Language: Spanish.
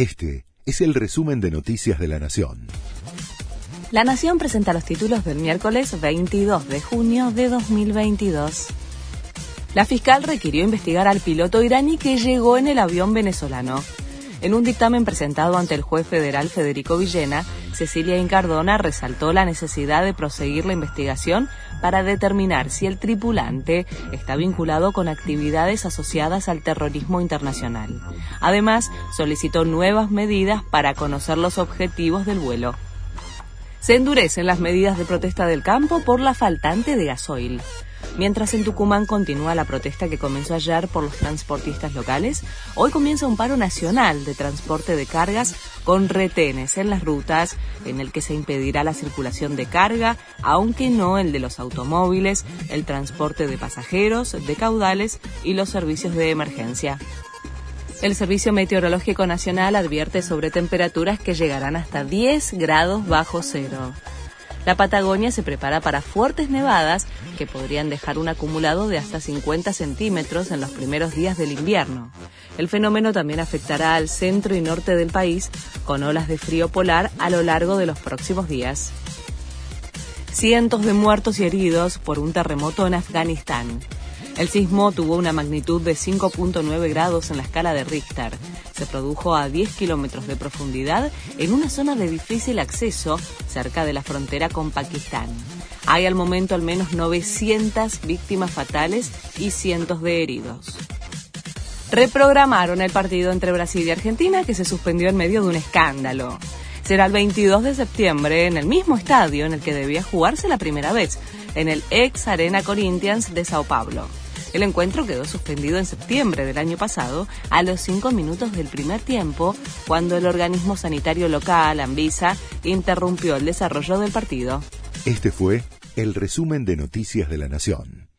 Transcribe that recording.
Este es el resumen de Noticias de la Nación. La Nación presenta los títulos del miércoles 22 de junio de 2022. La fiscal requirió investigar al piloto iraní que llegó en el avión venezolano. En un dictamen presentado ante el juez federal Federico Villena, Cecilia Incardona resaltó la necesidad de proseguir la investigación para determinar si el tripulante está vinculado con actividades asociadas al terrorismo internacional. Además, solicitó nuevas medidas para conocer los objetivos del vuelo. Se endurecen las medidas de protesta del campo por la faltante de gasoil. Mientras en Tucumán continúa la protesta que comenzó ayer por los transportistas locales, hoy comienza un paro nacional de transporte de cargas con retenes en las rutas en el que se impedirá la circulación de carga, aunque no el de los automóviles, el transporte de pasajeros, de caudales y los servicios de emergencia. El Servicio Meteorológico Nacional advierte sobre temperaturas que llegarán hasta 10 grados bajo cero. La Patagonia se prepara para fuertes nevadas que podrían dejar un acumulado de hasta 50 centímetros en los primeros días del invierno. El fenómeno también afectará al centro y norte del país con olas de frío polar a lo largo de los próximos días. Cientos de muertos y heridos por un terremoto en Afganistán. El sismo tuvo una magnitud de 5.9 grados en la escala de Richter. Se produjo a 10 kilómetros de profundidad en una zona de difícil acceso cerca de la frontera con Pakistán. Hay al momento al menos 900 víctimas fatales y cientos de heridos. Reprogramaron el partido entre Brasil y Argentina que se suspendió en medio de un escándalo. Será el 22 de septiembre en el mismo estadio en el que debía jugarse la primera vez, en el ex Arena Corinthians de Sao Paulo. El encuentro quedó suspendido en septiembre del año pasado, a los cinco minutos del primer tiempo, cuando el organismo sanitario local, Anvisa, interrumpió el desarrollo del partido. Este fue el resumen de Noticias de la Nación.